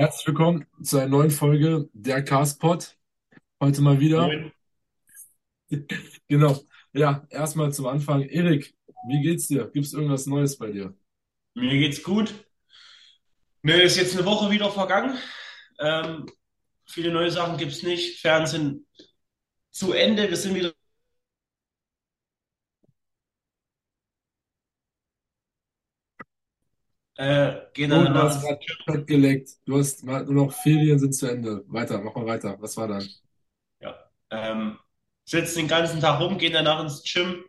Herzlich willkommen zu einer neuen Folge der Castpod. Heute mal wieder. Moin. Genau. Ja, erstmal zum Anfang. Erik, wie geht's dir? Gibt's irgendwas Neues bei dir? Mir geht's gut. Mir ist jetzt eine Woche wieder vergangen. Ähm, viele neue Sachen gibt's nicht. Fernsehen zu Ende. Wir sind wieder äh, gehen Oh, dann du danach hast gerade geleckt. Du hast nur noch Ferien sind zu Ende. Weiter, mach mal weiter. Was war dann? ja, ähm, sitzen den ganzen Tag rum, gehen danach ins Gym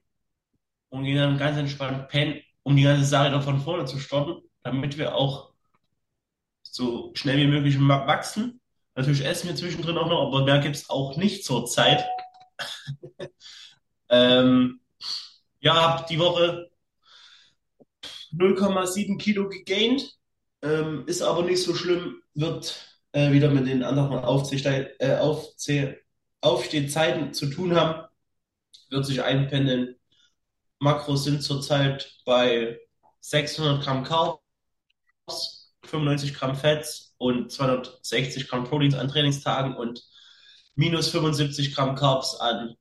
und gehen dann ganz entspannt pennen, um die ganze Sache noch von vorne zu starten, damit wir auch so schnell wie möglich wachsen. Natürlich essen wir zwischendrin auch noch, aber mehr gibt's auch nicht zur Zeit. Ähm, ja, hab die Woche 0,7 Kilo gegaint, ähm, ist aber nicht so schlimm, wird äh, wieder mit den anderen Aufzähl äh, Aufzähl Aufstehzeiten zu tun haben, wird sich einpendeln. Makros sind zurzeit bei 600 Gramm Carbs, 95 Gramm Fetts und 260 Gramm Proteins an Trainingstagen und minus 75 Gramm Carbs an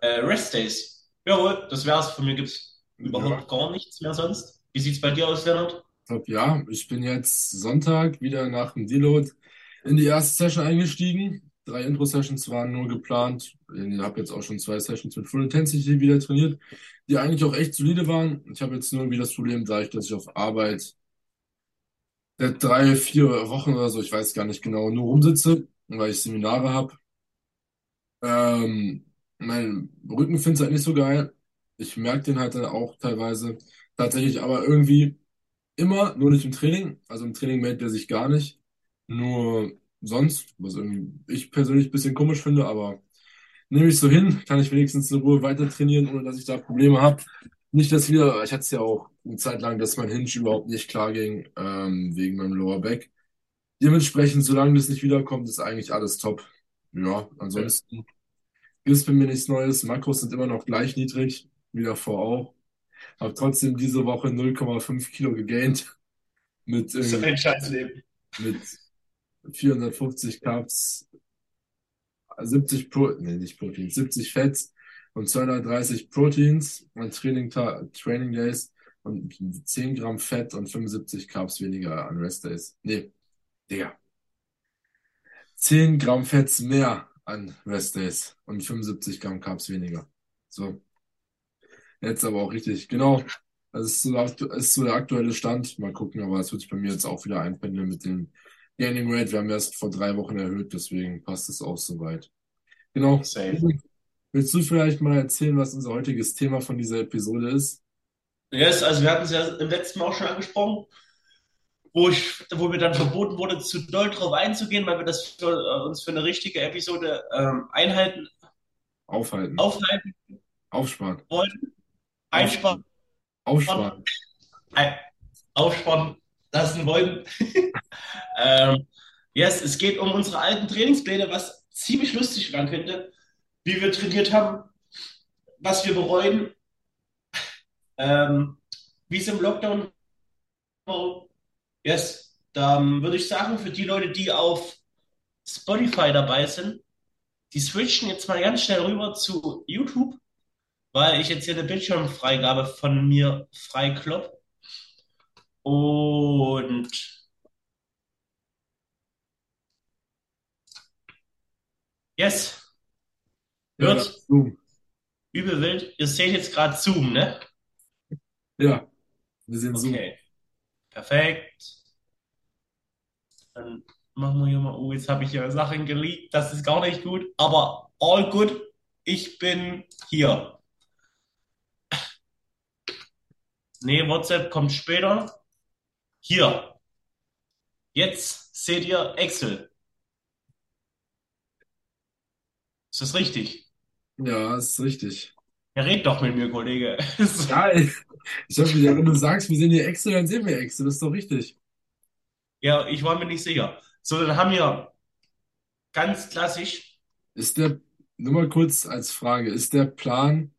äh, Rest Days. Jawohl, das wär's. Von mir gibt's Ja, überhaupt gar nichts mehr sonst. Wie sieht's bei dir aus, Leonard? ja, ich bin jetzt Sonntag wieder nach dem Deload in die erste Session eingestiegen. Drei Intro-Sessions waren nur geplant. Ich habe jetzt auch schon zwei Sessions mit Full Intensity wieder trainiert, die eigentlich auch echt solide waren. Ich habe jetzt nur irgendwie das Problem, dadurch, dass ich auf Arbeit seit drei, vier Wochen oder so, ich weiß gar nicht genau, nur rumsitze, weil ich Seminare habe. Ähm, mein Rücken findet halt nicht so geil. Ich merke den halt dann auch teilweise. Tatsächlich aber irgendwie immer, nur nicht im Training. Also im Training meldet er sich gar nicht. Nur sonst, was irgendwie ich persönlich ein bisschen komisch finde, aber nehme ich so hin, kann ich wenigstens in Ruhe weiter trainieren, ohne dass ich da Probleme habe. Nicht, dass wieder, ich hatte es ja auch eine Zeit lang, dass mein Hinge überhaupt nicht klar ging, ähm, wegen meinem Lower Back. Dementsprechend, solange das nicht wiederkommt, ist eigentlich alles top. Ja, ansonsten gibt es bei mir nichts Neues. Makros sind immer noch gleich niedrig, wie davor auch. Habe trotzdem diese Woche 0,5 Kilo gegaint mit So irgendwie ein Scheißleben. mit 450 Carbs, 70 Pro, nee, nicht Protein, 70 Fetts und 230 Proteins und Training, Training Days und 10 Gramm Fett und 75 Carbs weniger an Rest Days. Nee, Digga. 10 Gramm Fetts mehr an Rest Days und 75 Gramm Carbs weniger. So, jetzt aber auch richtig. Genau. Das ist so, ist so der aktuelle Stand. Mal gucken, aber es wird sich bei mir jetzt auch wieder einpendeln mit dem Gaining Rate. Wir haben erst vor drei Wochen erhöht, deswegen passt es auch soweit. Genau. Safe. Willst du vielleicht mal erzählen, was unser heutiges Thema von dieser Episode ist? Yes, also wir hatten es ja im letzten Mal auch schon angesprochen, wo ich, wo mir dann verboten wurde, zu doll drauf einzugehen, weil wir das für, äh, uns für eine richtige Episode ähm, einhalten, Aufhalten. aufhalten Aufsparen. wollen, einsparen, Aufsparen. Aufsparen. lassen wollen. Ähm, yes, es geht um unsere alten Trainingspläne, was ziemlich lustig werden könnte, wie wir trainiert haben, was wir bereuen, ähm, wie es im Lockdown war. Yes, dann würde ich sagen, für die Leute, die auf Spotify dabei sind, die switchen jetzt mal ganz schnell rüber zu YouTube, weil ich jetzt hier eine Bildschirmfreigabe von mir freiklopp. Und yes, Ja, wird ist Zoom. übel wild. Ihr seht jetzt gerade Zoom, ne? Ja, wir sehen Zoom. Okay, perfekt. Dann machen wir hier mal. Oh, jetzt habe ich hier Sachen geleakt. Das ist gar nicht gut. Aber all good. Ich bin hier. Nee, WhatsApp kommt später. Hier. Jetzt seht ihr Excel. Ist das richtig? Ja, ist richtig. Ja, red doch mit mir, Kollege. Ja, ich, ich gedacht, wenn du sagst, wir sehen hier Excel, dann sehen wir Excel. Das ist doch richtig. Ja, ich war mir nicht sicher. So, dann haben wir ganz klassisch. Ist der, nur mal kurz als Frage, ist der Plan,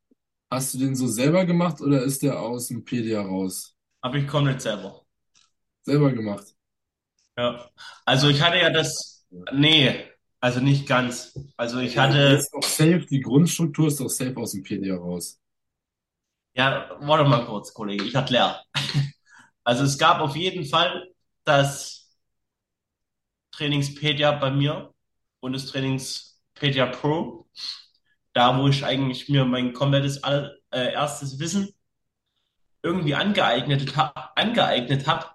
hast du den so selber gemacht oder ist der aus dem PDA raus? Aber ich nicht selber. Selber gemacht. Ja. Also ich hatte ja das, nee, also nicht ganz. Also ich hatte, ist doch safe, die Grundstruktur ist doch safe aus dem PDA raus. ja, warte mal kurz, Kollege, ich erkläre. Also es gab auf jeden Fall das Trainingspedia bei mir und das Trainingspedia Pro, da wo ich eigentlich mir mein komplettes all, äh, erstes Wissen irgendwie angeeignet, ha angeeignet habe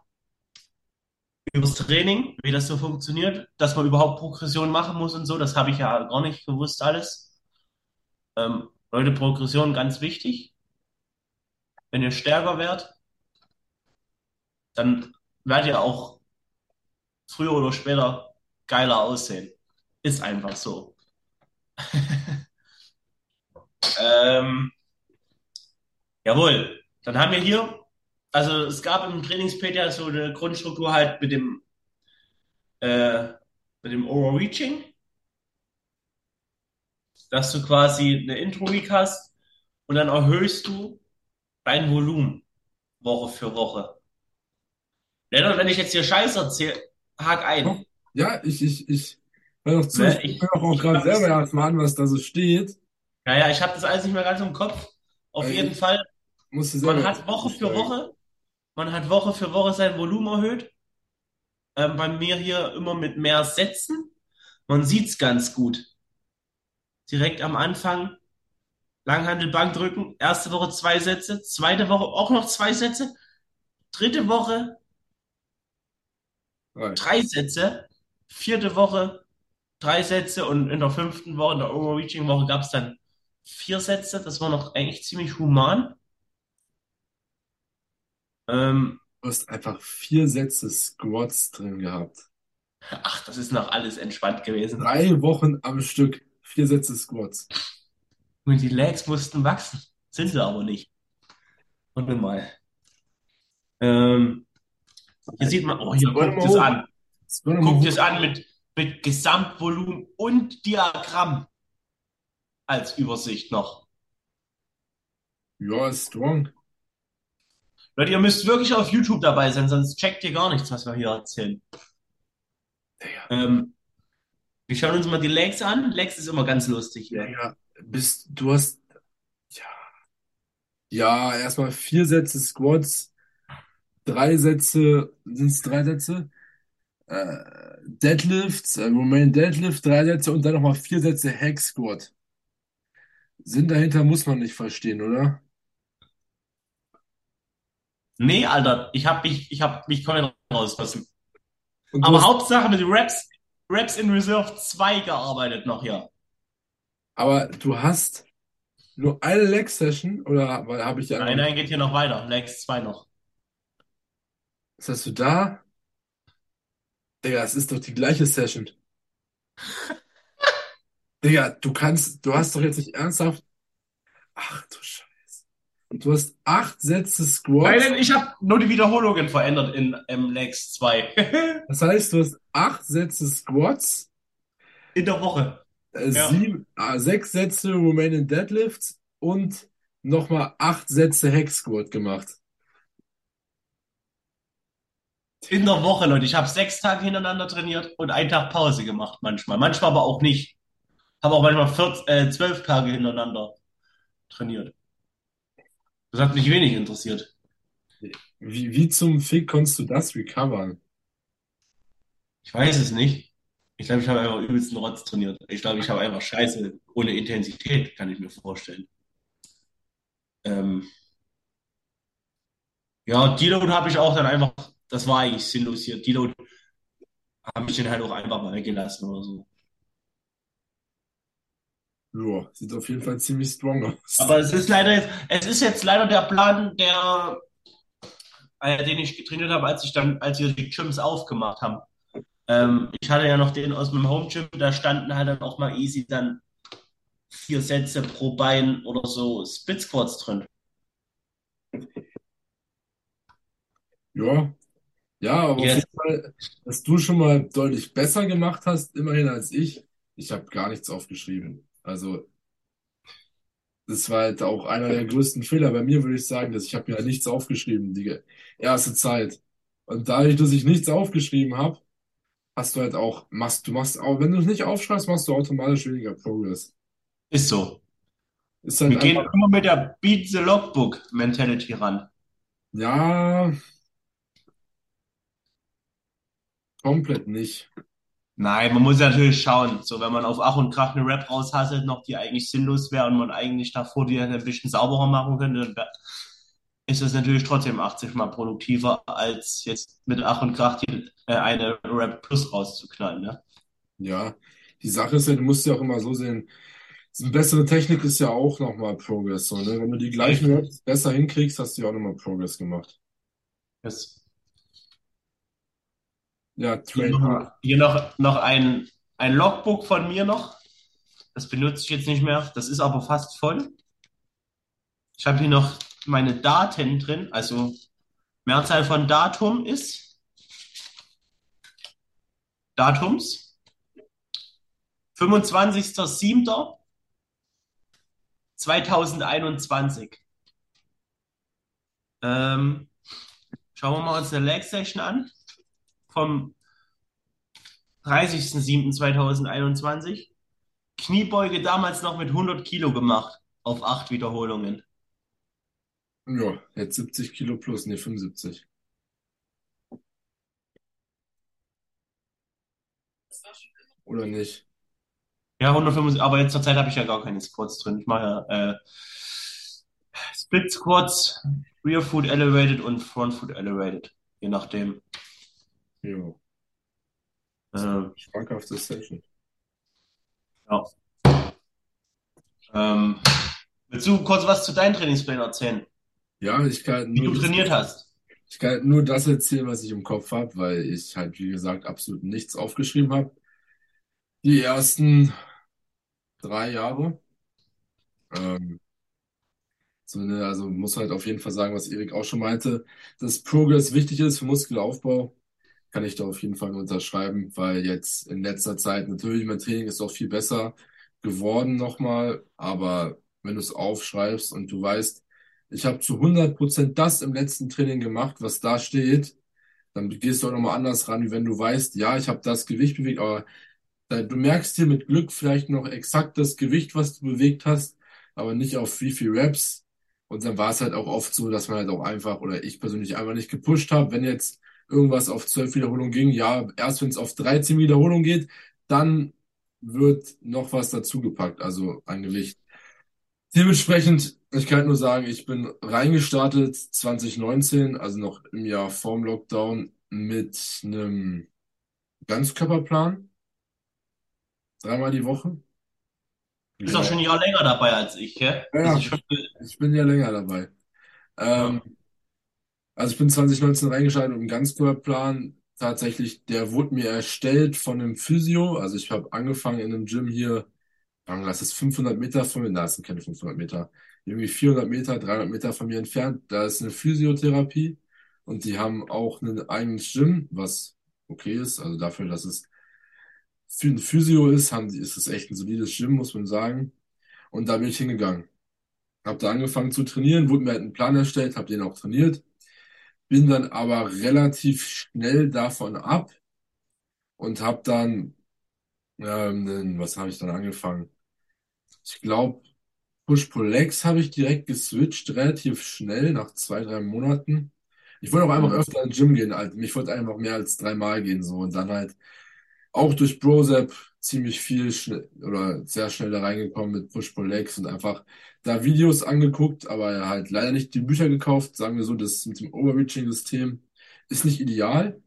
übers Training, wie das so funktioniert, dass man überhaupt Progression machen muss und so, das habe ich ja gar nicht gewusst alles. Ähm, Leute, Progression ganz wichtig. Wenn ihr stärker werdet, dann werdet ihr auch früher oder später geiler aussehen. Ist einfach so. Ähm, jawohl. Dann haben wir hier, also es gab im Trainingspedia so eine Grundstruktur halt mit dem, äh, mit dem Overreaching, dass du quasi eine Intro-Week hast und dann erhöhst du dein Volumen Woche für Woche. Lennart, wenn ich jetzt hier Scheiß erzähle, hak ein. Ja, ich, ich, ich hör doch zu, Ne? ich Ich, höre auch ich gerade selber erstmal an, was da so steht. Ja, ja, ich habe das alles nicht mehr ganz im Kopf. Auf Weil jeden Fall, man hat Woche für. Woche, man hat Woche für Woche sein Volumen erhöht. Ähm, bei mir hier immer mit mehr Sätzen. Man sieht's ganz gut. Direkt am Anfang Langhandel Bankdrücken. Erste Woche zwei Sätze, zweite Woche auch noch zwei Sätze, dritte Woche Drei. drei Sätze, vierte Woche drei Sätze und in der fünften Woche, in der Overreaching-Woche gab es dann vier Sätze. Das war noch eigentlich ziemlich human. Ähm, Du hast einfach vier Sätze Squats drin gehabt. ach, das ist noch alles entspannt gewesen. Drei Wochen am Stück, vier Sätze Squats. Und die Legs mussten wachsen. Sind sie aber nicht. Warte mal. Ähm, hier sieht man, oh, hier, Scroll guckt mal es hoch. an. Scroll mal Guckt hoch. es an mit, mit Gesamtvolumen und Diagramm als Übersicht noch. Ja, ist strong. Leute, ihr müsst wirklich auf YouTube dabei sein, sonst checkt ihr gar nichts, was wir hier erzählen. Digga, Ähm, wir schauen uns mal die Legs an. Legs ist immer ganz lustig hier. Digga, bist, du hast, ja, ja, erstmal vier Sätze Squats, drei Sätze, sind es drei Sätze? Äh, Deadlifts, äh, Romain Deadlift, drei Sätze und dann nochmal vier Sätze Hack Squat. Sinn dahinter muss man nicht verstehen, oder? Nee, Alter, ich hab mich, ich hab mich komplett rausgelassen. Und du Aber hast, Hauptsache mit Reps, Reps in Reserve 2 gearbeitet noch hier. aber du hast nur eine Leg Session oder habe ich die Nein, nein, geht hier noch weiter. Legs 2 noch. Was hast du da? Digga, es ist doch die gleiche Session. Digga, du kannst, du hast doch jetzt nicht ernsthaft. Ach du Scheiße. Du hast acht Sätze Nein, Squats. nein, ich habe nur die Wiederholungen verändert in ähm, Legs 2. Das heißt, du hast acht Sätze Squats, In der Woche. äh, Ja. sieben, äh, sechs Sätze Romanian Deadlifts und nochmal acht Sätze Hack Squat gemacht. In der Woche, Leute. Ich habe sechs Tage hintereinander trainiert und einen Tag Pause gemacht manchmal. Manchmal aber auch nicht. Habe auch manchmal 14, äh, zwölf Tage hintereinander trainiert. Das hat mich wenig interessiert. Wie, wie zum Fick konntest du das recovern? Ich weiß es nicht. Ich glaube, ich habe einfach übelsten Rotz trainiert. Ich glaube, ich habe einfach Scheiße ohne Intensität, kann ich mir vorstellen. Ähm, ja, Deload habe ich auch dann einfach, das war eigentlich sinnlos hier. Deload habe ich den halt auch einfach mal weggelassen oder so. Ja, sieht auf jeden Fall ziemlich strong aus. Aber es ist leider jetzt, es ist jetzt leider der Plan, der, äh, den ich getrainiert habe, als ich dann, als wir die Gyms aufgemacht haben. Ähm, ich hatte ja noch den aus meinem Home Gym, da standen halt dann auch mal easy dann vier Sätze pro Bein oder so Split Squats drin. Ja, ja, aber auf Jetzt, jeden Fall, dass du schon mal deutlich besser gemacht hast, immerhin als ich. Ich habe gar nichts aufgeschrieben. Also, das war halt auch einer der größten Fehler bei mir, würde ich sagen, dass ich habe mir halt nichts aufgeschrieben, die erste Zeit. Und dadurch, dass ich nichts aufgeschrieben habe, hast du halt auch, machst, du machst auch, wenn du es nicht aufschreibst, machst du automatisch weniger Progress. Ist so. Ist halt Wir gehen immer mit der Beat the Logbook Mentality ran. ja, komplett nicht. Nein, man muss natürlich schauen. So, wenn man auf Ach und Krach eine Rap raushasselt, noch die eigentlich sinnlos wäre und man eigentlich davor die ein bisschen sauberer machen könnte, dann ist es natürlich trotzdem 80 Mal produktiver, als jetzt mit Ach und Krach die, äh, eine Rap Plus rauszuknallen, ne? Ja, die Sache ist ja, du musst ja auch immer so sehen, eine bessere Technik ist ja auch nochmal Progress, so, ne? Wenn du die gleichen. Raps besser hinkriegst, hast du ja auch nochmal Progress gemacht. Das, Ja, hier Train noch, hard. hier noch, noch ein, ein Logbook von mir noch. Das benutze ich jetzt nicht mehr. Das ist aber fast voll. Ich habe hier noch meine Daten drin. Also Mehrzahl von Datum ist Datums 25.07.2021. Ähm, schauen wir mal uns eine Leg-Session an vom 30.07.2021. Kniebeuge damals noch mit 100 Kilo gemacht auf acht Wiederholungen. Ja, jetzt 70 Kilo plus, nee, 75. Oder nicht? Ja, 175, aber jetzt zur Zeit habe ich ja gar keine Squats drin. Ich mache ja äh, Split Squats, Rear Foot Elevated und Front Foot Elevated, je nachdem. Jo, Äh, schmackhafte Session. ja. Ähm, willst du kurz was zu deinen Trainingsplänen erzählen, Ja, ich kann wie nur du das, trainiert hast? ich kann nur das erzählen, was ich im Kopf habe, weil ich halt, wie gesagt, absolut nichts aufgeschrieben habe. Die ersten drei Jahre. Ähm, so eine, also muss halt auf jeden Fall sagen, was Erik auch schon meinte, dass Progress wichtig ist für Muskelaufbau. Kann ich da auf jeden Fall unterschreiben, weil jetzt in letzter Zeit natürlich mein Training ist auch viel besser geworden nochmal, aber wenn du es aufschreibst und du weißt, ich habe zu 100% das im letzten Training gemacht, was da steht, dann gehst du auch nochmal anders ran, wie wenn du weißt, ja, ich habe das Gewicht bewegt, aber du merkst dir mit Glück vielleicht noch exakt das Gewicht, was du bewegt hast, aber nicht auf wie viel Reps. Und dann war es halt auch oft so, dass man halt auch einfach, oder ich persönlich einfach nicht gepusht habe, wenn jetzt irgendwas auf 12 Wiederholungen ging, ja, erst wenn es auf 13 Wiederholungen geht, dann wird noch was dazugepackt, also ein Gewicht. Dementsprechend, ich kann nur sagen, ich bin reingestartet 2019, also noch im Jahr vorm Lockdown, mit einem Ganzkörperplan, dreimal die Woche. Du bist auch schon ein Jahr länger dabei als ich, gell? Ja, ja, schon, ich bin ja länger dabei. Ähm, ja. Also ich bin 2019 reingeschaltet und einen Ganzkörperplan. Tatsächlich, der wurde mir erstellt von einem Physio. Also ich habe angefangen in einem Gym hier, wir, das ist 500 Meter von mir, da sind keine 500 Meter, irgendwie 400 Meter, 300 Meter von mir entfernt. Da ist eine Physiotherapie und die haben auch ein eigenes Gym, was okay ist. Also dafür, dass es für ein Physio ist, haben die, ist es echt ein solides Gym, muss man sagen. Und da bin ich hingegangen. Habe da angefangen zu trainieren, wurde mir halt einen Plan erstellt, habe den auch trainiert, bin dann aber relativ schnell davon ab und habe dann, ähm, was habe ich dann angefangen? Ich glaube, Push-Pull-Legs habe ich direkt geswitcht, relativ schnell, nach zwei, drei Monaten. Ich wollte auch einfach Mhm. öfter ins Gym gehen, halt. Ich wollte einfach mehr als dreimal gehen, so. Und dann halt auch durch Brozap ziemlich viel schnell oder sehr schnell da reingekommen mit Push-Pull-Legs und einfach da Videos angeguckt, aber halt leider nicht die Bücher gekauft. Sagen wir so, das mit dem Overreaching-System ist nicht ideal,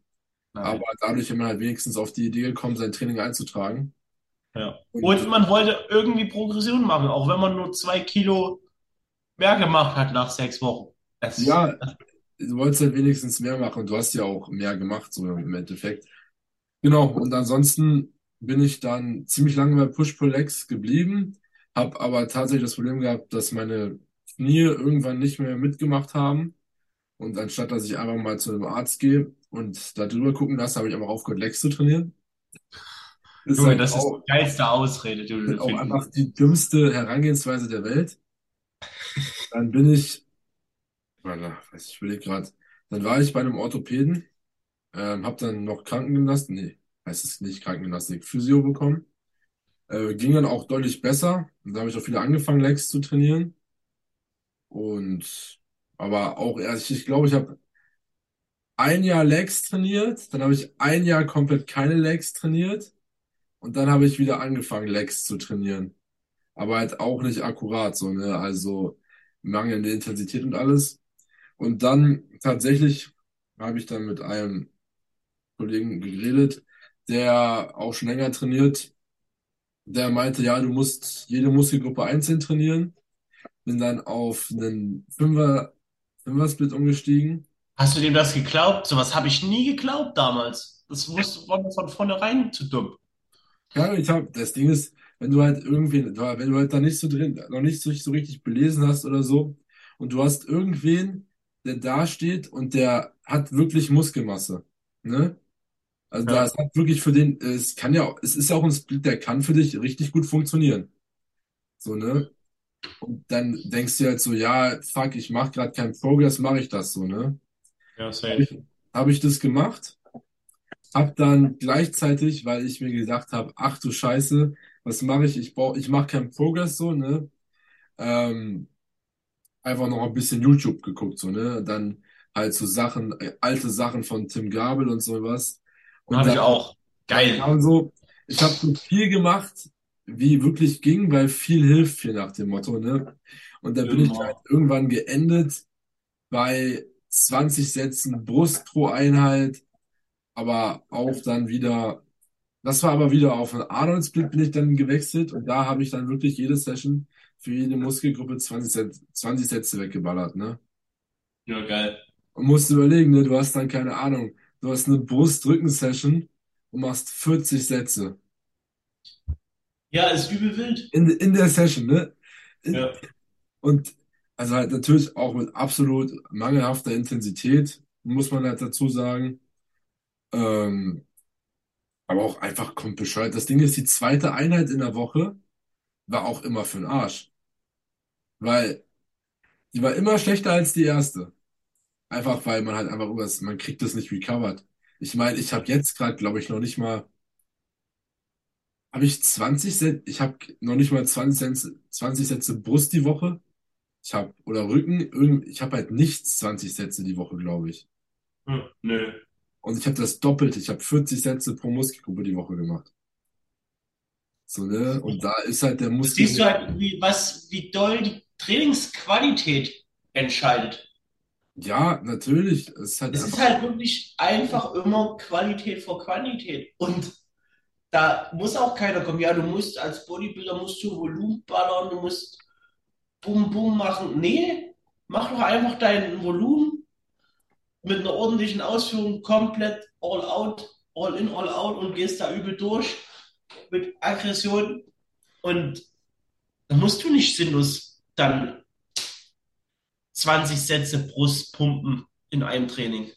aber Nein. dadurch ist man halt wenigstens auf die Idee gekommen, sein Training einzutragen. Ja. Und Und man wollte irgendwie Progression machen, auch wenn man nur zwei Kilo mehr gemacht hat nach sechs Wochen. Das, ja, du wolltest halt wenigstens mehr machen und du hast ja auch mehr gemacht, so im Endeffekt. Genau, und ansonsten bin ich dann ziemlich lange bei Push-Pull-Legs geblieben, habe aber tatsächlich das Problem gehabt, dass meine Knie irgendwann nicht mehr mitgemacht haben. Und anstatt dass ich einfach mal zu einem Arzt gehe und da drüber gucken lasse, habe ich einfach aufgehört, Legs zu trainieren. Ist Junge, halt das ist auch, die geilste Ausrede, du auch einfach die dümmste Herangehensweise der Welt. Dann bin ich, warte, ich, ich überlege gerade, dann war ich bei einem Orthopäden, ähm, habe dann noch Krankengymnasten, nee, heißt es nicht Krankengymnastik, Physio bekommen. Äh, ging dann auch deutlich besser. Und da habe ich auch wieder angefangen, Legs zu trainieren. Und aber auch erst, ich glaube, ich habe ein Jahr Legs trainiert, dann habe ich ein Jahr komplett keine Legs trainiert und dann habe ich wieder angefangen, Legs zu trainieren. Aber halt auch nicht akkurat, so, ne? Also mangelnde Intensität und alles. Und dann tatsächlich habe ich dann mit einem Kollegen geredet, der auch schon länger trainiert. Der meinte, ja, du musst jede Muskelgruppe einzeln trainieren. Bin dann auf einen Fünfer, Fünfer-Split umgestiegen. Hast du dem das geglaubt? Sowas habe ich nie geglaubt damals. Das wusste, war mir von vornherein zu dumm. Ja, ich habe, das Ding ist, wenn du halt irgendwie, wenn du halt da nicht so drin, noch nicht so, so richtig belesen hast oder so, und du hast irgendwen, der da steht und der hat wirklich Muskelmasse, ne? Also da Ja, ist halt wirklich für den, es kann ja, es ist ja auch ein Split, der kann für dich richtig gut funktionieren. So, ne? Und dann denkst du halt so, ja, fuck, ich mache gerade keinen Progress, mache ich das so, ne? ja, Habe safe. ich, hab ich das gemacht, hab dann gleichzeitig, weil ich mir gedacht habe, ach du Scheiße, was mache ich? Ich brauch, ich mache keinen Progress so, ne? Ähm, einfach noch ein bisschen YouTube geguckt, so, ne? Dann halt so Sachen, äh, alte Sachen von Tim Gabel und sowas. Und dann, ich auch. Geil. kam so, ich habe so viel gemacht, wie wirklich ging, weil viel hilft viel nach dem Motto, ne? Und da bin ich halt Immer. irgendwann geendet bei 20 Sätzen Brust pro Einheit, aber auch dann wieder, das war aber wieder auf einen Arnold Split bin ich dann gewechselt und da habe ich dann wirklich jede Session für jede Muskelgruppe 20 Sätze, 20 Sätze weggeballert, ne? Ja, geil. Und musst überlegen, ne, du hast dann keine Ahnung, du hast eine Brust-Rücken-Session und machst 40 Sätze Ja, ist übel wild. in, in der Session, ne? In, Ja. und also halt natürlich auch mit absolut mangelhafter Intensität, muss man halt dazu sagen. Ähm, aber auch einfach kommt bescheuert. Das Ding ist, die zweite Einheit in der Woche war auch immer für den Arsch. Weil die war immer schlechter als die erste. Einfach weil man halt einfach irgendwas, man kriegt das nicht recovered. Ich meine, ich habe jetzt gerade, glaube ich, noch nicht mal, habe ich 20 Sätze, ich habe noch nicht mal 20 Sätze, 20 Sätze Brust die Woche. Ich habe, oder Rücken, irgend, ich habe halt nichts 20 Sätze die Woche, glaube ich. Hm, nö. Und ich habe das Doppelte, ich habe 40 Sätze pro Muskelgruppe die Woche gemacht. So, ne? Und da ist halt der Das siehst du Muskel, halt, wie, was, wie doll die Trainingsqualität entscheidet. Ja, natürlich, es ist halt Es ist halt wirklich einfach immer Qualität vor Quantität. Und da muss auch keiner kommen. Ja, du musst als Bodybuilder musst du Volumen ballern, du musst Bum Bum machen. Nee, mach doch einfach dein Volumen mit einer ordentlichen Ausführung komplett all out, all in, all out und gehst da übel durch mit Aggression. Und dann musst du nicht sinnlos dann 20 Sätze Brust pumpen in einem Training.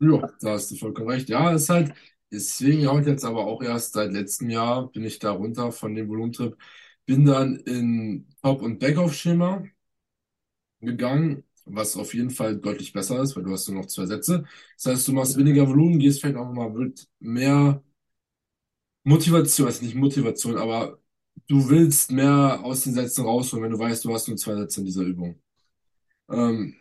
ja, da hast du vollkommen recht. Ja, ist halt, deswegen habe ich jetzt aber auch erst seit letztem Jahr bin ich da runter von dem Volumentrip, bin dann in Top- und Backoff-Schema gegangen, was auf jeden Fall deutlich besser ist, weil du hast nur noch zwei Sätze. Das heißt, du machst weniger Volumen, gehst vielleicht auch mal mit mehr Motivation, also nicht Motivation, aber du willst mehr aus den Sätzen rausholen, wenn du weißt, du hast nur zwei Sätze in dieser Übung. Ähm,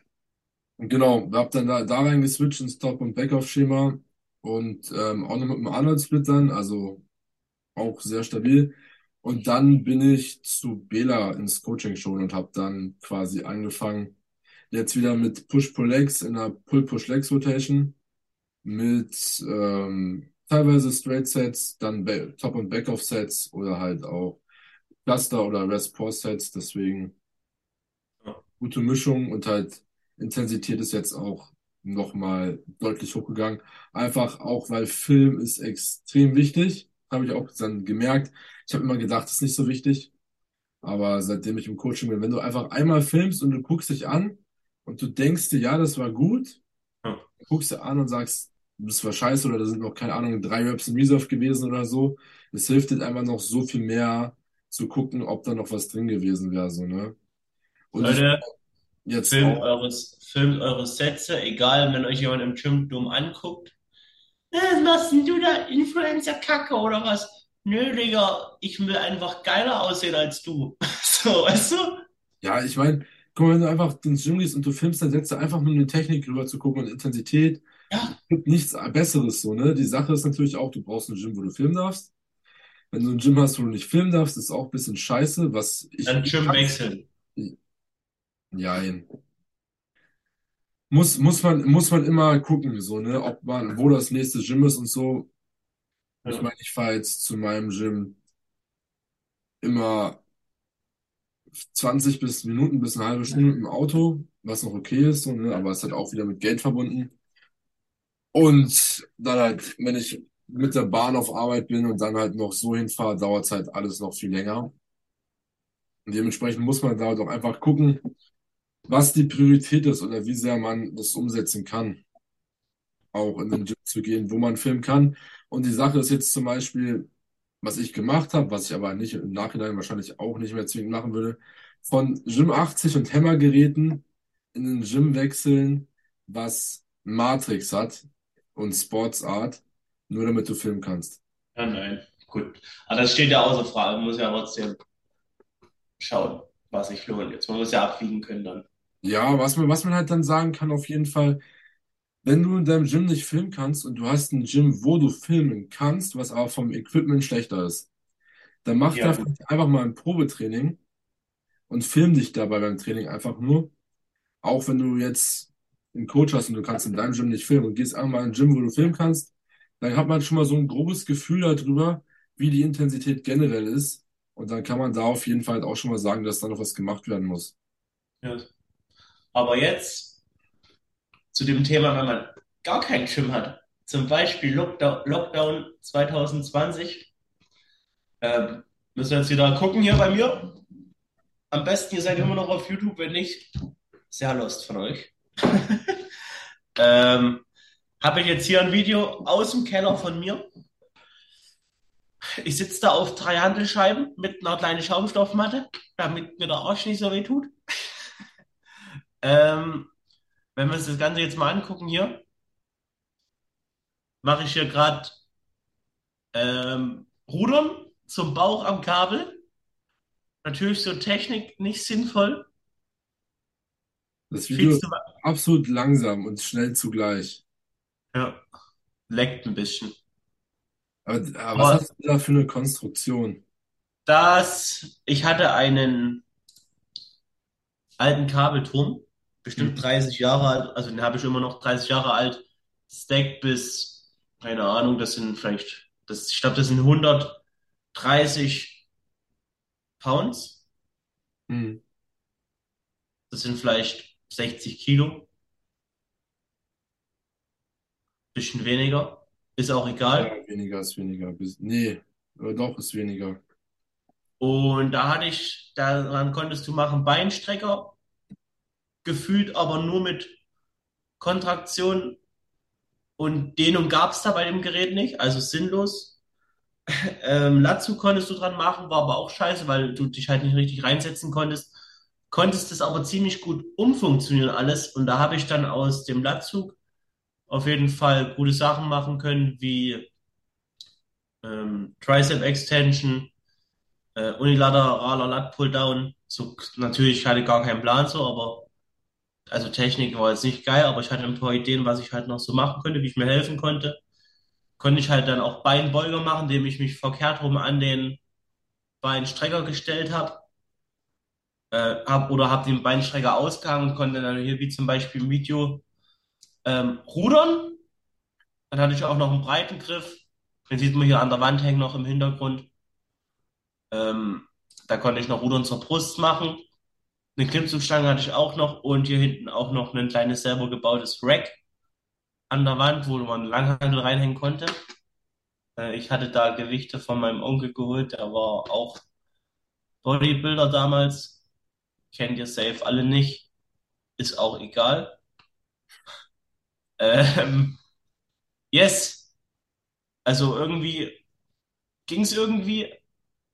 genau, hab dann da, da rein geswitcht ins Top- und Backoff-Schema und ähm, auch noch mit einem Arnold-Split dann, also auch sehr stabil. Und dann bin ich zu Bela ins Coaching schon und habe dann quasi angefangen, jetzt wieder mit Push-Pull-Legs in einer Pull-Push-Legs-Rotation mit ähm, teilweise Straight Sets, dann Top- und Backoff Sets oder halt auch Cluster oder Rest Pause Sets. Deswegen. Gute Mischung und halt Intensität ist jetzt auch nochmal deutlich hochgegangen. Einfach auch, weil Film ist extrem wichtig. Habe ich auch dann gemerkt. Ich habe immer gedacht, das ist nicht so wichtig. Aber seitdem ich im Coaching bin, wenn du einfach einmal filmst und du guckst dich an und du denkst dir, ja, das war gut, Ja. guckst dir an und sagst, das war scheiße oder da sind noch, keine Ahnung, drei Reps in Reserve gewesen oder so. Es hilft dir einfach noch so viel mehr zu gucken, ob da noch was drin gewesen wäre, so, ne? Und Leute, jetzt filmt auch, eures, filmt eure Sätze, egal wenn euch jemand im Gym dumm anguckt. Was machst denn du da? Influencer-Kacke oder was? Nö, Digga, ich will einfach geiler aussehen als du. So, weißt du? Ja, ich meine, guck mal, wenn du einfach ins Gym gehst und du filmst, dann setzt du einfach nur eine Technik rüber zu gucken und Intensität. Ja, Gibt nichts Besseres so, ne? Die Sache ist natürlich auch, du brauchst ein Gym, wo du filmen darfst. Wenn du ein Gym hast, wo du nicht filmen darfst, ist auch ein bisschen scheiße, was ich dann Gym wechseln. Ja, muss, muss man, muss man immer gucken, so, ne, ob man, wo das nächste Gym ist und so. Ich Ja, meine, ich fahre jetzt zu meinem Gym immer 20 bis Minuten bis eine halbe Stunde im Auto, was noch okay ist, so, ne, aber es hat auch wieder mit Geld verbunden. Und dann halt, wenn ich mit der Bahn auf Arbeit bin und dann halt noch so hinfahre, dauert es halt alles noch viel länger. Und dementsprechend muss man da halt auch einfach gucken, was die Priorität ist oder wie sehr man das umsetzen kann. auch in den Gym zu gehen, wo man filmen kann. Und die Sache ist jetzt zum Beispiel, was ich gemacht habe, was ich aber nicht im Nachhinein wahrscheinlich auch nicht mehr zwingend machen würde, von Gym 80 und Hämmergeräten in den Gym wechseln, was Matrix hat und Sports Art, nur damit du filmen kannst. ja, nein. Gut. Aber das steht ja außer Frage. Man muss ja trotzdem schauen, was sich lohnt. Jetzt, man muss ja abwiegen können dann. Ja, was man, was man halt dann sagen kann, auf jeden Fall, wenn du in deinem Gym nicht filmen kannst und du hast ein Gym, wo du filmen kannst, was aber vom Equipment schlechter ist, dann mach Ja, da gut. vielleicht einfach mal ein Probetraining und film dich dabei beim Training einfach nur. Auch wenn du jetzt einen Coach hast und du kannst in deinem Gym nicht filmen und gehst einmal in ein Gym, wo du filmen kannst, dann hat man schon mal so ein grobes Gefühl darüber, wie die Intensität generell ist. Und dann kann man da auf jeden Fall halt auch schon mal sagen, dass da noch was gemacht werden muss. Ja. Aber jetzt zu dem Thema, wenn man gar keinen Gym hat. Zum Beispiel Lockdown, Lockdown 2020. Ähm, müssen wir jetzt wieder gucken hier bei mir. Am besten, ihr seid immer noch auf YouTube, wenn nicht, sehr lost von euch. Ähm, habe ich jetzt hier ein Video aus dem Keller von mir. Ich sitze da auf drei Hantelscheiben mit einer kleinen Schaumstoffmatte, damit mir der Arsch nicht so weh tut. Ähm, wenn wir uns das Ganze jetzt mal angucken hier, mache ich hier gerade ähm, Rudern zum Bauch am Kabel. Natürlich so Technik nicht sinnvoll. Das Viel Video ist zu, absolut langsam und schnell zugleich. ja, leckt ein bisschen. Aber, aber was Aber hast du da für eine Konstruktion? das, ich hatte einen alten Kabelturm, bestimmt Hm, 30 Jahre alt, also den habe ich immer noch 30 Jahre alt, Stack bis, keine Ahnung, das sind vielleicht, das, ich glaube, das sind 130 Pounds, hm. das sind vielleicht 60 Kilo, bisschen weniger, ist auch Ja, egal. weniger ist weniger. Bis, nee, äh, doch ist weniger. Und da hatte ich, daran konntest du machen Beinstrecker, gefühlt aber nur mit Kontraktion und Dehnung gab es da bei dem Gerät nicht, also sinnlos. Ähm, Latzug konntest du dran machen, war aber auch scheiße, weil du dich halt nicht richtig reinsetzen konntest. Konntest es aber ziemlich gut umfunktionieren alles und da habe ich dann aus dem Latzug auf jeden Fall gute Sachen machen können, wie ähm, Tricep Extension, äh, unilateraler Lat Pulldown. So, natürlich hatte ich gar keinen Plan so, aber also Technik war jetzt nicht geil, aber ich hatte ein paar Ideen, was ich halt noch so machen könnte, wie ich mir helfen konnte. Konnte ich halt dann auch Beinbeuger machen, indem ich mich verkehrt rum an den Beinstrecker gestellt habe. Äh, hab, oder habe den Beinstrecker ausgehangen und konnte dann hier wie zum Beispiel im Video ähm, rudern. Dann hatte ich auch noch einen breiten Griff. Den sieht man hier an der Wand hängen noch im Hintergrund. Ähm, da konnte ich noch Rudern zur Brust machen. Eine Klimmzugstange hatte ich auch noch und hier hinten auch noch ein kleines selber gebautes Rack an der Wand, wo man einen Langhantel reinhängen konnte. Äh, ich hatte da Gewichte von meinem Onkel geholt, der war auch Bodybuilder damals. Kennt ihr safe alle nicht, ist auch egal. Ähm, yes, also irgendwie ging es irgendwie.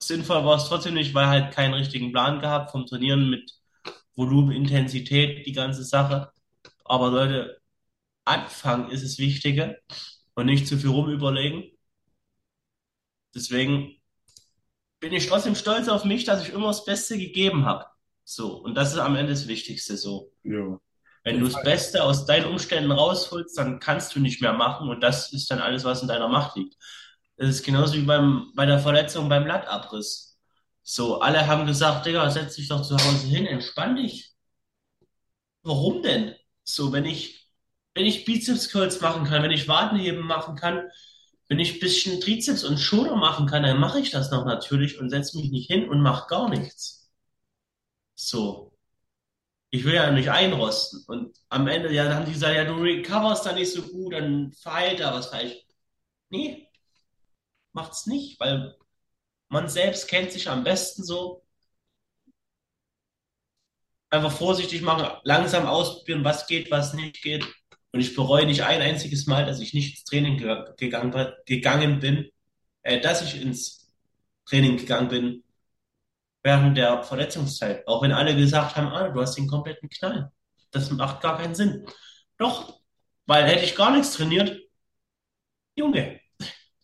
Sinnvoll war es trotzdem nicht, weil halt keinen richtigen Plan gehabt vom Trainieren mit Volumen, Intensität, die ganze Sache. Aber Leute, Anfang ist das Wichtige. und nicht zu viel rumüberlegen. Deswegen bin ich trotzdem stolz auf mich, dass ich immer das Beste gegeben habe. So, und das ist am Ende das Wichtigste so. Ja. Wenn du das Beste aus deinen Umständen rausholst, dann kannst du nicht mehr machen und das ist dann alles, was in deiner Macht liegt. Das ist genauso wie beim, bei der Verletzung beim Blattabriss. So, alle haben gesagt, Digga, setz dich doch zu Hause hin, entspann dich. Warum denn? So, wenn ich, wenn ich Bizeps Curls machen kann, wenn ich Wadenheben machen kann, wenn ich ein bisschen Trizeps und Schulter machen kann, dann mache ich das noch natürlich und setze mich nicht hin und mache gar nichts. So. Ich will ja nicht einrosten. Und am Ende, ja, dann haben die gesagt, ja, du recoverst da nicht so gut, dann verheilt da was falsch. Nee, macht's nicht, weil man selbst kennt sich am besten so. Einfach vorsichtig machen, langsam ausprobieren, was geht, was nicht geht. Und ich bereue nicht ein einziges Mal, dass ich nicht ins Training ge gegangen, gegangen bin, äh, dass ich ins Training gegangen bin während der Verletzungszeit. Auch wenn alle gesagt haben, ah, du hast den kompletten Knall. Das macht gar keinen Sinn. Doch, weil hätte ich gar nichts trainiert, Junge,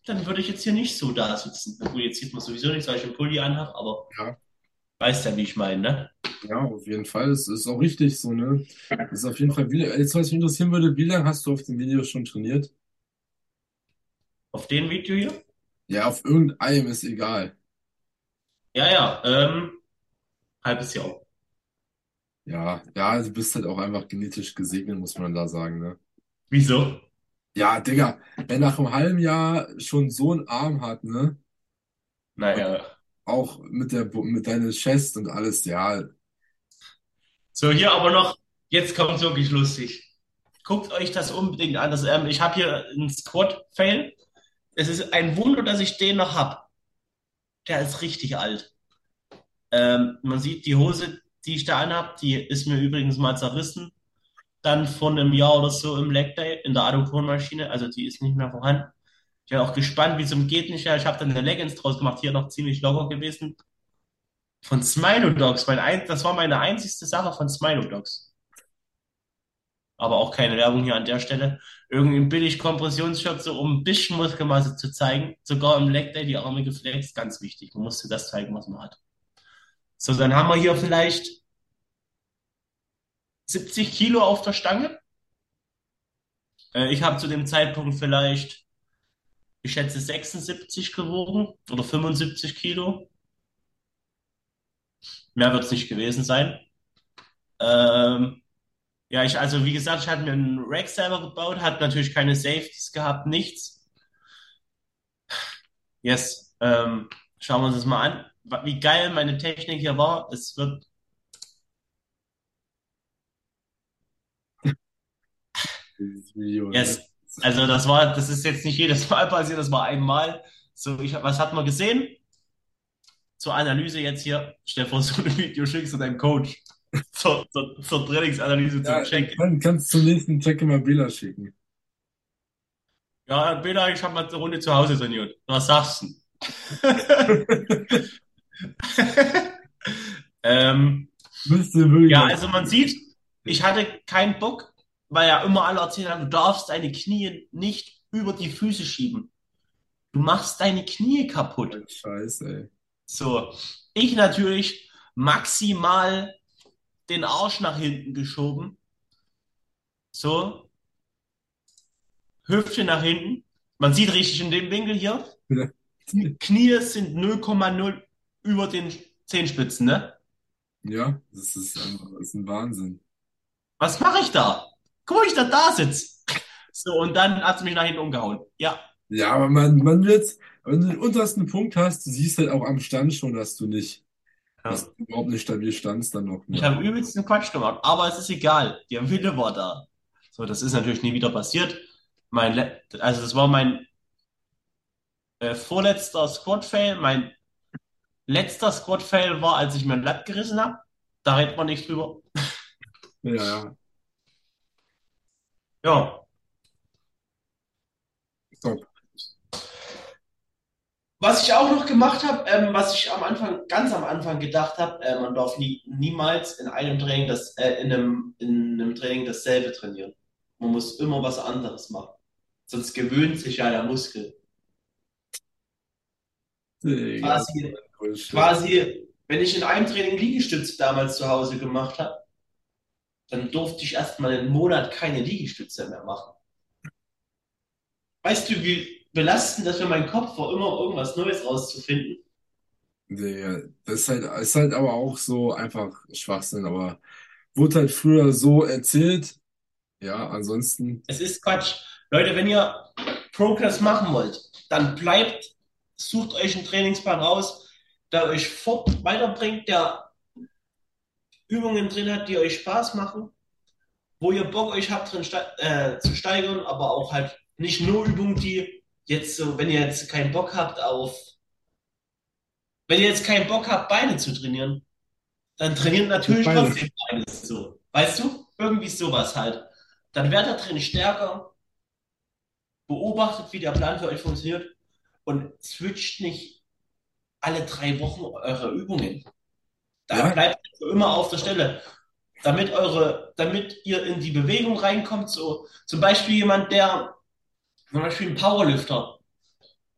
dann würde ich jetzt hier nicht so da sitzen. Gut, jetzt sieht man sowieso nicht, weil ich einen Pulli anhabe, aber Ja. weißt ja, wie ich meine, ne? Ja, auf jeden Fall. Es ist auch richtig so, ne? Das ist auf jeden Fall, wie, jetzt, was mich interessieren würde, wie lange hast du auf dem Video schon trainiert? Auf dem Video hier? Ja, auf irgendeinem ist egal. Ja, ja, ähm, halbes Jahr. Ja, ja, du bist halt auch einfach genetisch gesegnet, muss man da sagen, ne? Wieso? Ja, Digga, wer nach einem halben Jahr schon so einen Arm hat, ne? Naja. Auch mit der, mit deiner Chest und alles, ja. So, hier aber noch, jetzt kommt wirklich lustig. Guckt euch das unbedingt an. Das, ähm, ich habe hier einen Squat-Fail. Es ist ein Wunder, dass ich den noch habe. Der ist richtig alt. Ähm, man sieht die Hose, die ich da anhab, die ist mir übrigens mal zerrissen. Dann vor einem Jahr oder so im Leg Day in der Adduktorenmaschine. Also die ist nicht mehr vorhanden. Ich war auch gespannt, wie es umgeht nicht. Ich habe dann eine Leggings draus gemacht, hier noch ziemlich locker gewesen. Von Smilodogs. Mein ein, das war meine einzigste Sache von Smilodogs. Aber auch keine Werbung hier an der Stelle. Irgendein billig Kompressionsshot, so um ein bisschen Muskelmasse zu zeigen. Sogar im Leg Day die Arme geflext. Ganz wichtig. Man musste das zeigen, was man hat. So, dann haben wir hier vielleicht 70 Kilo auf der Stange. Äh, ich habe zu dem Zeitpunkt vielleicht, ich schätze, 76 gewogen oder 75 Kilo. Mehr wird es nicht gewesen sein. Ähm, ja, ich, also wie gesagt, ich hatte mir einen Rack selber gebaut, hat natürlich keine Safeties gehabt, nichts. Yes, ähm, schauen wir uns das mal an. Wie geil meine Technik hier war. Es wird Dieses Video? Yes. Also das war, das ist jetzt nicht jedes Mal passiert, das war einmal. So, ich, was hat man gesehen? Zur Analyse jetzt hier, vor, so ein Video schickst du deinem Coach zur, zur, zur Trainingsanalyse Ja, zum Check. dann kannst du zum nächsten Check immer Bilder schicken. Ja, Bela, ich habe mal eine Runde zu Hause trainiert. Was sagst du? ähm, Müsste wirklich ja, also man sieht, ich hatte keinen Bock, weil ja immer alle erzählt haben, du darfst deine Knie nicht über die Füße schieben. Du machst deine Knie kaputt. Scheiße, ey. So, ich natürlich maximal den Arsch nach hinten geschoben. So, Hüfte nach hinten. Man sieht richtig in dem Winkel hier. Ja. Knie sind 0,0 über den Zehenspitzen, ne? Ja, das ist einfach, das ist ein Wahnsinn. Was mache ich da? Guck mal, ich da da sitze. So, und dann hat sie mich nach hinten umgehauen. Ja, Ja, aber man, man wird, wenn du den untersten Punkt hast, du siehst halt auch am Stand schon, dass du nicht, ja. dass du überhaupt nicht stabil standst dann noch. Ich Ne? habe übelsten Quatsch gemacht, aber es ist egal. Der Wille war da. So, das ist natürlich nie wieder passiert. Mein, Le- also das war mein äh, vorletzter Squat-Fail. Mein letzter Squat-Fail war, als ich mir ein Blatt gerissen habe. Da redet man nicht drüber. Ja, ja. Ja, Top. Was ich auch noch gemacht habe, ähm, was ich am Anfang, ganz am Anfang gedacht habe, äh, man darf nie, niemals in einem Training das, äh, in einem, in einem Training dasselbe trainieren. Man muss immer was anderes machen. Sonst gewöhnt sich ja der Muskel. Quasi, quasi, wenn ich in einem Training Liegestütze damals zu Hause gemacht habe, dann durfte ich erst mal einen Monat keine Liegestütze mehr machen. Weißt du, wie belastend das für meinen Kopf war, immer irgendwas Neues rauszufinden? Digga, das ist halt, ist halt aber auch so einfach Schwachsinn, aber wurde halt früher so erzählt. Ja, ansonsten, Es ist Quatsch. Leute, wenn ihr Progress machen wollt, dann bleibt, sucht euch einen Trainingsplan raus, der euch fort weiterbringt, der Übungen drin hat, die euch Spaß machen, wo ihr Bock euch habt, drin ste äh, zu steigern, aber auch halt nicht nur Übungen, die jetzt so, wenn ihr jetzt keinen Bock habt auf, wenn ihr jetzt keinen Bock habt, Beine zu trainieren, dann trainiert natürlich Beine. trotzdem Beine so. Weißt du? Irgendwie sowas halt. Dann werdet ihr drin stärker, beobachtet, wie der Plan für euch funktioniert und switcht nicht alle drei Wochen eure Übungen. Da Ja. bleibt ihr immer auf der Stelle. Damit eure, damit ihr in die Bewegung reinkommt, so zum Beispiel jemand, der, zum Beispiel ein Powerlifter,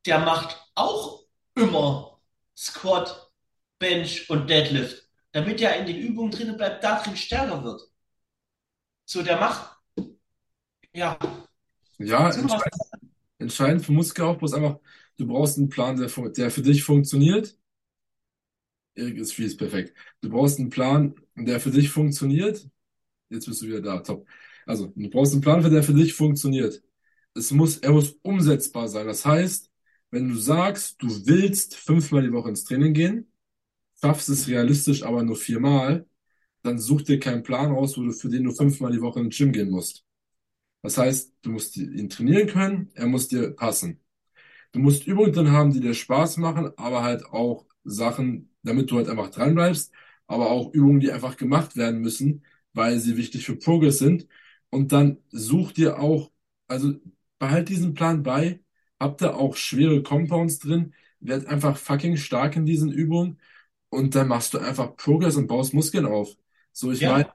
der macht auch immer Squat, Bench und Deadlift, damit er in den Übungen drin bleibt, da drin stärker wird. So, der macht, ja, ja, entscheidend, entscheidend für Muskelaufbau ist einfach, du brauchst einen Plan, der, der für dich funktioniert. Erik ist fies, perfekt. Du brauchst einen Plan, der für dich funktioniert. Jetzt bist du wieder da, top. Also, du brauchst einen Plan, der für dich funktioniert. Es muss, er muss umsetzbar sein. Das heißt, wenn du sagst, du willst fünfmal die Woche ins Training gehen, schaffst es realistisch aber nur viermal, dann such dir keinen Plan raus, wo du, für den du fünfmal die Woche ins Gym gehen musst. Das heißt, du musst ihn trainieren können, er muss dir passen. Du musst Übungen drin haben, die dir Spaß machen, aber halt auch Sachen, damit du halt einfach dranbleibst, aber auch Übungen, die einfach gemacht werden müssen, weil sie wichtig für Progress sind. Und dann such dir auch, also behalt diesen Plan bei, hab da auch schwere Compounds drin, werd einfach fucking stark in diesen Übungen und dann machst du einfach Progress und baust Muskeln auf. So, ich meine, Ja,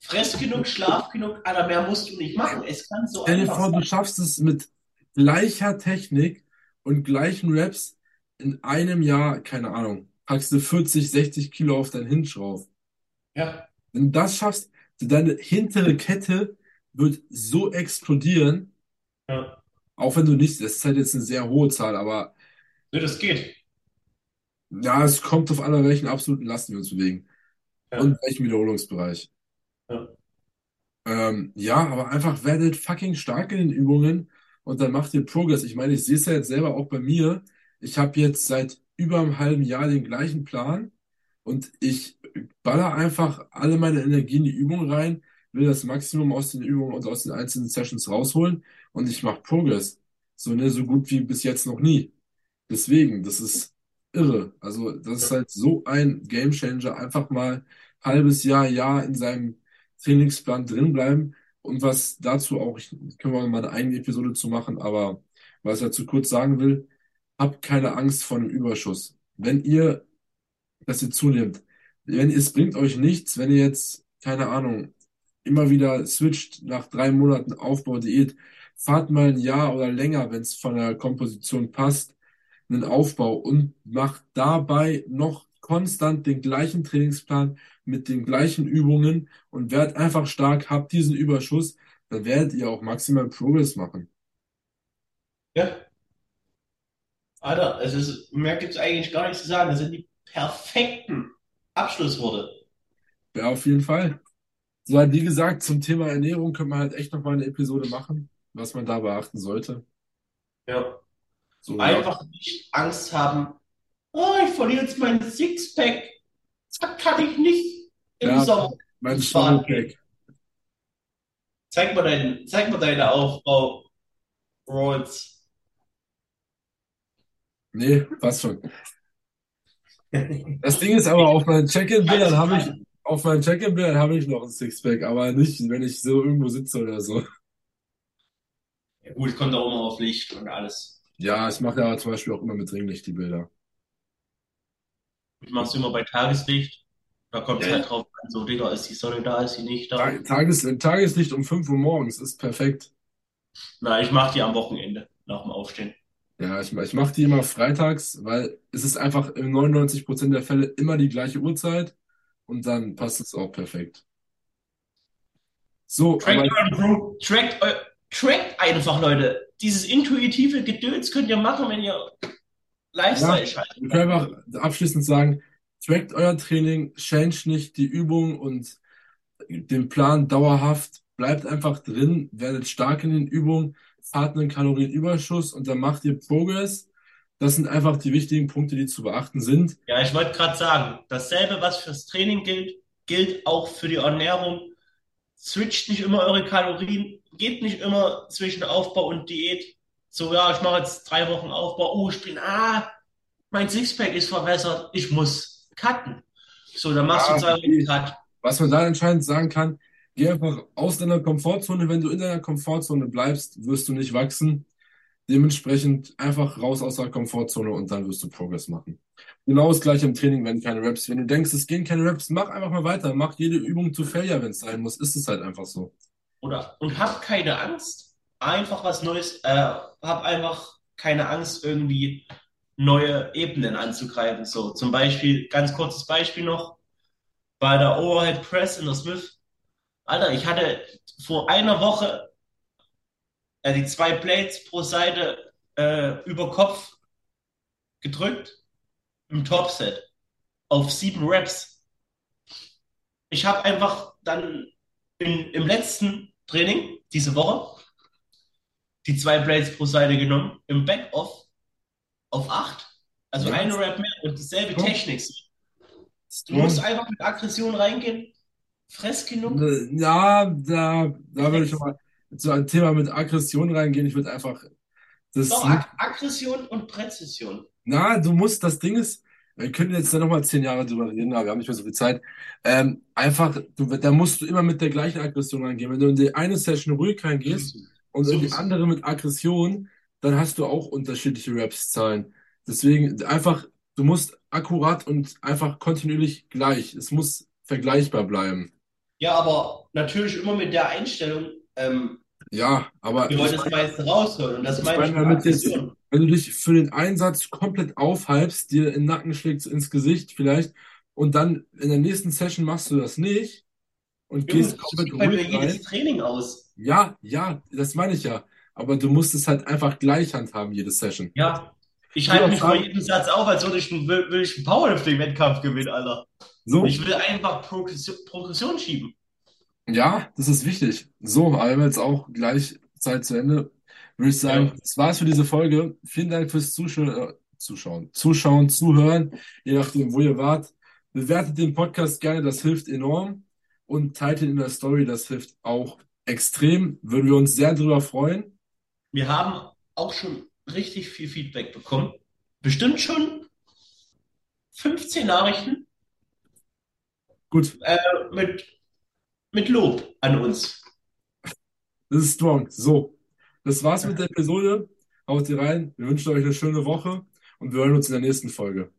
fress genug, schlaf genug, Alter, mehr musst du nicht machen. Es kann so Stell dir vor, du schaffst es mit gleicher Technik und gleichen Reps in einem Jahr, keine Ahnung, packst du 40, 60 Kilo auf deinen Hinge rauf. Ja, Wenn du das schaffst, deine hintere Kette wird so explodieren, ja. auch wenn du nicht, das ist halt jetzt eine sehr hohe Zahl, aber Nö, das geht. ja, es kommt auf an, welchen absoluten Lasten wir uns bewegen Ja, und welchen Wiederholungsbereich. ja. Ähm, ja, aber einfach werdet fucking stark in den Übungen und dann macht ihr Progress. Ich meine, ich sehe es ja jetzt selber auch bei mir. Ich habe jetzt seit über einem halben Jahr den gleichen Plan und ich baller einfach alle meine Energie in die Übung rein, will das Maximum aus den Übungen und aus den einzelnen Sessions rausholen und ich mache Progress. So, ne, so gut wie bis jetzt noch nie. Deswegen, das ist irre. Also, das ist halt so ein Gamechanger. Einfach mal halbes Jahr, Jahr in seinem Trainingsplan drin bleiben. Und was dazu auch, ich, können wir mal eine eigene Episode zu machen, aber was ich dazu kurz sagen will, habt keine Angst vor einem Überschuss. Wenn ihr, dass ihr zunehmt, wenn es bringt euch nichts, wenn ihr jetzt, keine Ahnung, immer wieder switcht nach drei Monaten Aufbau, Diät, fahrt mal ein Jahr oder länger, wenn es von der Komposition passt, einen Aufbau und macht dabei noch konstant den gleichen Trainingsplan mit den gleichen Übungen und werdet einfach stark, habt diesen Überschuss, dann werdet ihr auch maximal Progress machen. Ja, Alter, es ist, mehr gibt's eigentlich gar nichts zu sagen. Das sind die perfekten Abschlussworte. Ja, auf jeden Fall. So, halt, wie gesagt, zum Thema Ernährung können wir halt echt noch mal eine Episode machen, was man da beachten sollte. Ja. So, ja, Einfach nicht Angst haben, oh, ich verliere jetzt mein Sixpack. Das kann ich nicht im ja, Sommer mein. Showpack. Zeig mal dein, zeig mal deine Aufbau, Rolls. Nee, passt schon. Das Ding ist aber, auf meinen Check-in-Bildern habe ich, auf meinen Check-in-Bildern habe ich noch ein Sixpack, aber nicht, wenn ich so irgendwo sitze oder so. Ja, gut, es kommt auch immer auf Licht und alles. Ja, ich mache ja zum Beispiel auch immer mit Ringlicht die Bilder. Ich mach's immer bei Tageslicht. Da kommt es Ja, halt drauf an, so, Digga, ist die Sonne da, ist sie nicht da? Ta- Tages, Tageslicht um 5 Uhr morgens ist perfekt. Na, ich mache die am Wochenende nach dem Aufstehen. Ja, ich, ich mache die immer freitags, weil es ist einfach in 99% der Fälle immer die gleiche Uhrzeit und dann passt es auch perfekt. So, Trackt aber euren Bro, trackt, eu, trackt einfach, Leute. Dieses intuitive Gedöns könnt ihr machen, wenn ihr ja, Lifestyle schaltet. wir können einfach abschließend sagen, trackt euer Training, change nicht die Übung und den Plan dauerhaft, bleibt einfach drin, werdet stark in den Übungen, fahrt einen Kalorienüberschuss und dann macht ihr Progress. Das sind einfach die wichtigen Punkte, die zu beachten sind. Ja, ich wollte gerade sagen, dasselbe, was fürs Training gilt, gilt auch für die Ernährung. Switcht nicht immer eure Kalorien, geht nicht immer zwischen Aufbau und Diät. So, ja, ich mache jetzt drei Wochen Aufbau. Oh, ich bin, ah, mein Sixpack ist verbessert. Ich muss cutten. So, dann machst du Ja, zwei Wochen. Cut. Was man da entscheidend sagen kann, geh einfach aus deiner Komfortzone. Wenn du in deiner Komfortzone bleibst, wirst du nicht wachsen. Dementsprechend einfach raus aus der Komfortzone und dann wirst du Progress machen. Genau das gleiche im Training, wenn keine Reps. Wenn du denkst, es gehen keine Reps, mach einfach mal weiter. Mach jede Übung zu Failure, wenn es sein muss. Ist es halt einfach so. Oder, und hab keine Angst. Einfach was Neues, äh, hab einfach keine Angst, irgendwie neue Ebenen anzugreifen. So, zum Beispiel, ganz kurzes Beispiel noch, bei der Overhead Press in der Smith. Alter, ich hatte vor einer Woche äh, die zwei Plates pro Seite äh, über Kopf gedrückt im Topset auf sieben Reps. Ich habe einfach dann in, im letzten Training diese Woche die zwei Plates pro Seite genommen, im Backoff auf acht. Also Ja, eine Rep mehr und dieselbe Technik. Du musst einfach mit Aggression reingehen, fress genug, Äh, Ja, da, da würde ich nochmal zu einem Thema mit Aggression reingehen. Ich würde einfach, das Doch, Ag Aggression und Präzision. Na, du musst, das Ding ist, wir können jetzt da nochmal zehn Jahre drüber reden, aber wir haben nicht mehr so viel Zeit. Ähm, einfach, du, da musst du immer mit der gleichen Aggression reingehen. Wenn du in die eine Session ruhig reingehst Sowieso. und in die andere mit Aggression, dann hast du auch unterschiedliche Reps-Zahlen. Deswegen einfach, du musst akkurat und einfach kontinuierlich gleich. Es muss vergleichbar bleiben. Ja, aber natürlich immer mit der Einstellung, ähm, Ja, aber wollt ich das meiste rausholen. Und das ich meine ich mit damit jetzt, wenn du dich für den Einsatz komplett aufhypst, dir in den Nacken schlägst, ins Gesicht vielleicht, und dann in der nächsten Session machst du das nicht und Junge, gehst komplett sieht bei mir ruhig jedes rein. Training aus. Ja, ja, das meine ich ja. Aber du musst es halt einfach gleich handhaben, jede Session. Ja, ich halte mich vor jedem Satz auf, als würde ich, einen- will, will ich einen Powerlifting-Wettkampf gewinnen, Alter. so, Ich will einfach Progression, Progression schieben. ja, das ist wichtig. So, aber jetzt auch gleich Zeit zu Ende. Würde ich sagen, Ja. das war's für diese Folge. Vielen Dank fürs Zuschauen, äh, Zuschauen, Zuschauen, Zuhören, je nachdem, wo ihr wart. Bewertet den Podcast gerne, das hilft enorm. Und teilt ihn in der Story, das hilft auch extrem. Würden wir uns sehr drüber freuen. Wir haben auch schon richtig viel Feedback bekommen. Bestimmt schon 15 Nachrichten Gut, äh, mit, mit Lob an uns. das ist strong. So, das war's mit der Episode. Haut rein. Wir wünschen euch eine schöne Woche und wir hören uns in der nächsten Folge.